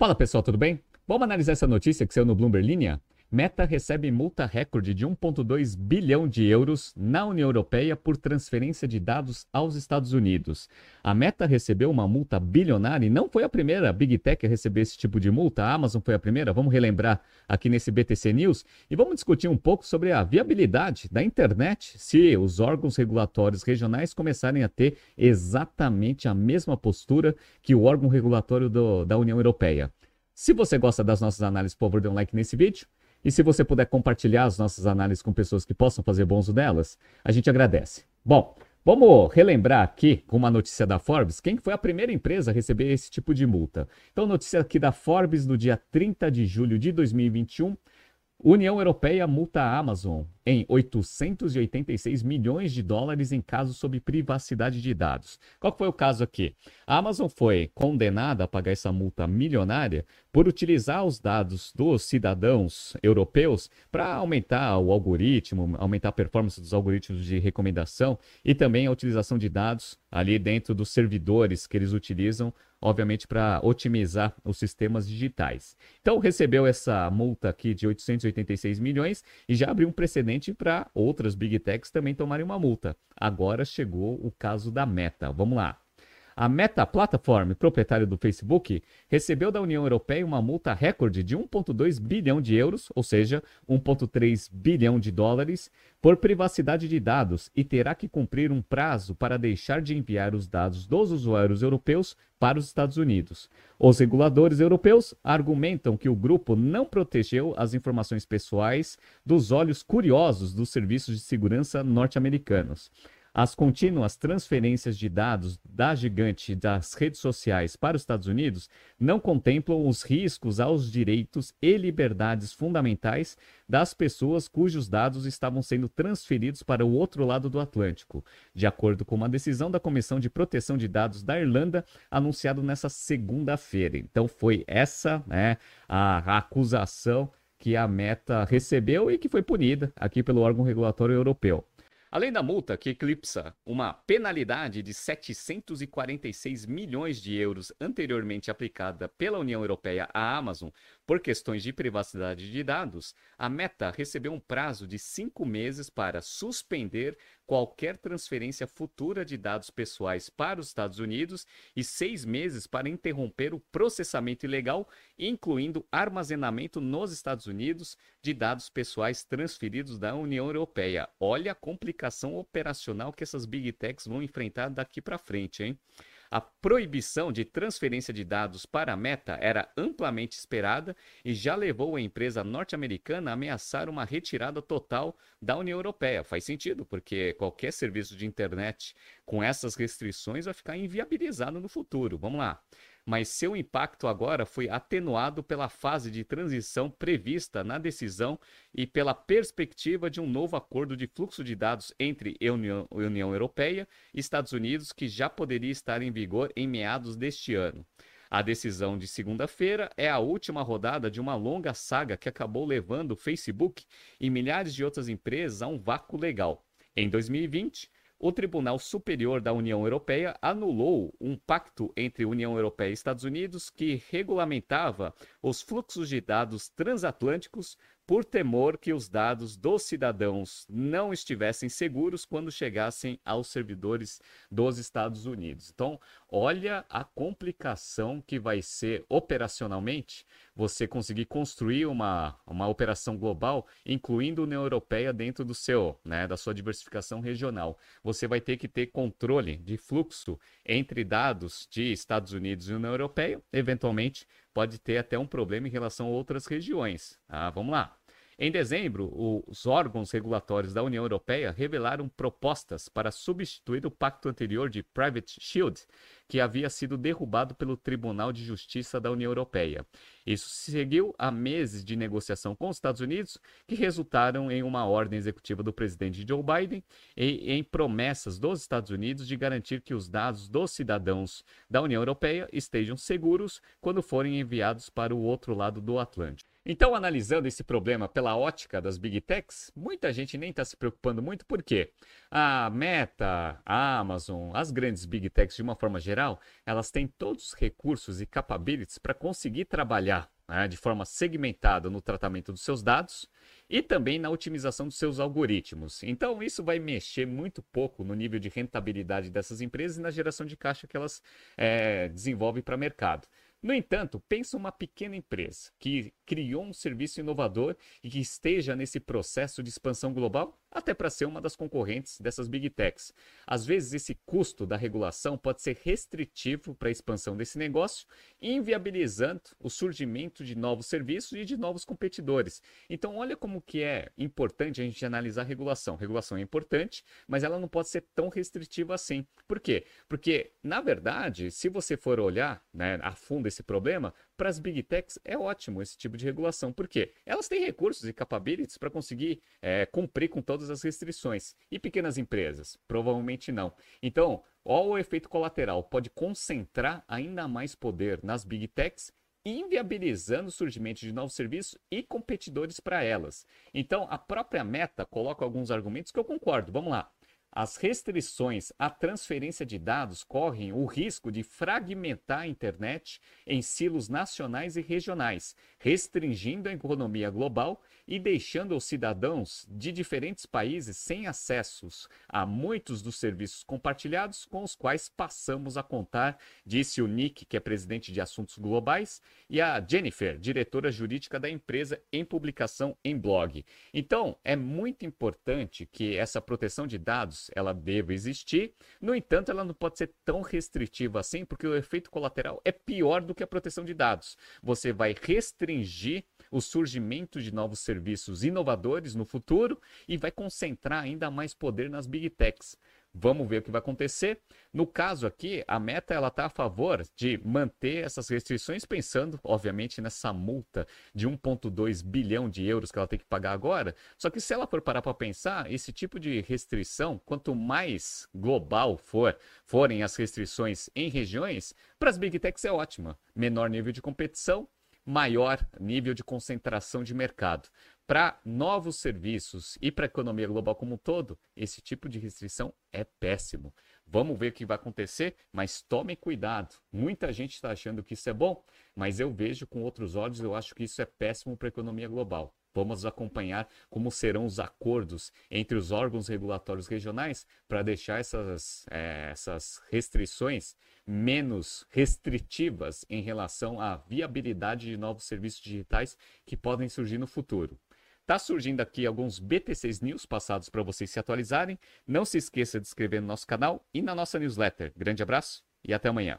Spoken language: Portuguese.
Fala pessoal, tudo bem? Vamos analisar essa notícia que saiu no Bloomberg Linha? Meta recebe multa recorde de 1,2 bilhão de euros na União Europeia por transferência de dados aos Estados Unidos. A Meta recebeu uma multa bilionária e não foi a primeira Big Tech a receber esse tipo de multa. A Amazon foi a primeira. Vamos relembrar aqui nesse BTC News e vamos discutir um pouco sobre a viabilidade da internet se os órgãos regulatórios regionais começarem a ter exatamente a mesma postura que o órgão regulatório do, da União Europeia. Se você gosta das nossas análises, por favor, dê um like nesse vídeo. E se você puder compartilhar as nossas análises com pessoas que possam fazer bom uso delas, a gente agradece. Bom, vamos relembrar aqui com uma notícia da Forbes, quem foi a primeira empresa a receber esse tipo de multa. Então, notícia aqui da Forbes no dia 30 de julho de 2021. União Europeia multa a Amazon em 886 milhões de dólares em casos sobre privacidade de dados. Qual foi o caso aqui? A Amazon foi condenada a pagar essa multa milionária por utilizar os dados dos cidadãos europeus para aumentar o algoritmo, aumentar a performance dos algoritmos de recomendação e também a utilização de dados ali dentro dos servidores que eles utilizam obviamente para otimizar os sistemas digitais. Então recebeu essa multa aqui de 886 milhões e já abriu um precedente para outras big techs também tomarem uma multa. Agora chegou o caso da Meta. Vamos lá. A Meta Platform, proprietária do Facebook, recebeu da União Europeia uma multa recorde de 1,2 bilhão de euros, ou seja, 1,3 bilhão de dólares, por privacidade de dados e terá que cumprir um prazo para deixar de enviar os dados dos usuários europeus para os Estados Unidos. Os reguladores europeus argumentam que o grupo não protegeu as informações pessoais dos olhos curiosos dos serviços de segurança norte-americanos. As contínuas transferências de dados da gigante das redes sociais para os Estados Unidos não contemplam os riscos aos direitos e liberdades fundamentais das pessoas cujos dados estavam sendo transferidos para o outro lado do Atlântico, de acordo com uma decisão da Comissão de Proteção de Dados da Irlanda, anunciado nessa segunda-feira. Então foi essa né, a acusação que a Meta recebeu e que foi punida aqui pelo órgão regulatório europeu. Além da multa, que eclipsa uma penalidade de 746 milhões de euros anteriormente aplicada pela União Europeia à Amazon por questões de privacidade de dados, a Meta recebeu um prazo de cinco meses para suspender qualquer transferência futura de dados pessoais para os Estados Unidos e seis meses para interromper o processamento ilegal, incluindo armazenamento nos Estados Unidos de dados pessoais transferidos da União Europeia. Olha a complicação operacional que essas big techs vão enfrentar daqui para frente, hein? A proibição de transferência de dados para a Meta era amplamente esperada e já levou a empresa norte-americana a ameaçar uma retirada total da União Europeia. Faz sentido, porque qualquer serviço de internet com essas restrições vai ficar inviabilizado no futuro. Vamos lá mas seu impacto agora foi atenuado pela fase de transição prevista na decisão e pela perspectiva de um novo acordo de fluxo de dados entre União, União Europeia e Estados Unidos, que já poderia estar em vigor em meados deste ano. A decisão de segunda-feira é a última rodada de uma longa saga que acabou levando o Facebook e milhares de outras empresas a um vácuo legal. Em 2020, o Tribunal Superior da União Europeia anulou um pacto entre União Europeia e Estados Unidos que regulamentava os fluxos de dados transatlânticos por temor que os dados dos cidadãos não estivessem seguros quando chegassem aos servidores dos Estados Unidos. Então, olha a complicação que vai ser operacionalmente você conseguir construir uma, uma operação global, incluindo a União Europeia dentro do seu, né, da sua diversificação regional. Você vai ter que ter controle de fluxo entre dados de Estados Unidos e União Europeia, eventualmente pode ter até um problema em relação a outras regiões. Ah, vamos lá. Em dezembro, os órgãos regulatórios da União Europeia revelaram propostas para substituir o pacto anterior de Private Shield, que havia sido derrubado pelo Tribunal de Justiça da União Europeia. Isso seguiu a meses de negociação com os Estados Unidos, que resultaram em uma ordem executiva do presidente Joe Biden e em promessas dos Estados Unidos de garantir que os dados dos cidadãos da União Europeia estejam seguros quando forem enviados para o outro lado do Atlântico. Então, analisando esse problema pela ótica das Big Techs, muita gente nem está se preocupando muito, porque a Meta, a Amazon, as grandes Big Techs de uma forma geral, elas têm todos os recursos e capabilities para conseguir trabalhar né, de forma segmentada no tratamento dos seus dados e também na otimização dos seus algoritmos. Então, isso vai mexer muito pouco no nível de rentabilidade dessas empresas e na geração de caixa que elas é, desenvolvem para o mercado. No entanto, pensa uma pequena empresa que criou um serviço inovador e que esteja nesse processo de expansão global, até para ser uma das concorrentes dessas big techs. Às vezes, esse custo da regulação pode ser restritivo para a expansão desse negócio, inviabilizando o surgimento de novos serviços e de novos competidores. Então, olha como que é importante a gente analisar a regulação. Regulação é importante, mas ela não pode ser tão restritiva assim. Por quê? Porque, na verdade, se você for olhar né, a fundo esse problema, para as big techs é ótimo esse tipo de regulação. Por quê? Elas têm recursos e capabilities para conseguir é, cumprir com todas as restrições. E pequenas empresas? Provavelmente não. Então, olha o efeito colateral. Pode concentrar ainda mais poder nas big techs inviabilizando o surgimento de novos serviços e competidores para elas. Então, a própria meta coloca alguns argumentos que eu concordo. Vamos lá. As restrições à transferência de dados correm o risco de fragmentar a internet em silos nacionais e regionais, restringindo a economia global e deixando os cidadãos de diferentes países sem acessos a muitos dos serviços compartilhados com os quais passamos a contar, disse o Nick, que é presidente de assuntos globais, e a Jennifer, diretora jurídica da empresa, em publicação em blog. Então, é muito importante que essa proteção de dados ela deva existir. No entanto, ela não pode ser tão restritiva assim, porque o efeito colateral é pior do que a proteção de dados. Você vai restringir o surgimento de novos serviços inovadores no futuro e vai concentrar ainda mais poder nas big techs. Vamos ver o que vai acontecer. No caso aqui, a Meta ela está a favor de manter essas restrições, pensando, obviamente, nessa multa de 1,2 bilhão de euros que ela tem que pagar agora. Só que se ela for parar para pensar, esse tipo de restrição, quanto mais global for, forem as restrições em regiões, para as Big Techs é ótima. Menor nível de competição, maior nível de concentração de mercado. Para novos serviços e para a economia global como um todo, esse tipo de restrição é péssimo. Vamos ver o que vai acontecer, mas tomem cuidado. Muita gente está achando que isso é bom, mas eu vejo com outros olhos, eu acho que isso é péssimo para a economia global. Vamos acompanhar como serão os acordos entre os órgãos regulatórios regionais para deixar essas, é, essas restrições menos restritivas em relação à viabilidade de novos serviços digitais que podem surgir no futuro. Está surgindo aqui alguns BTCs News passados para vocês se atualizarem. Não se esqueça de inscrever no nosso canal e na nossa newsletter. Grande abraço e até amanhã.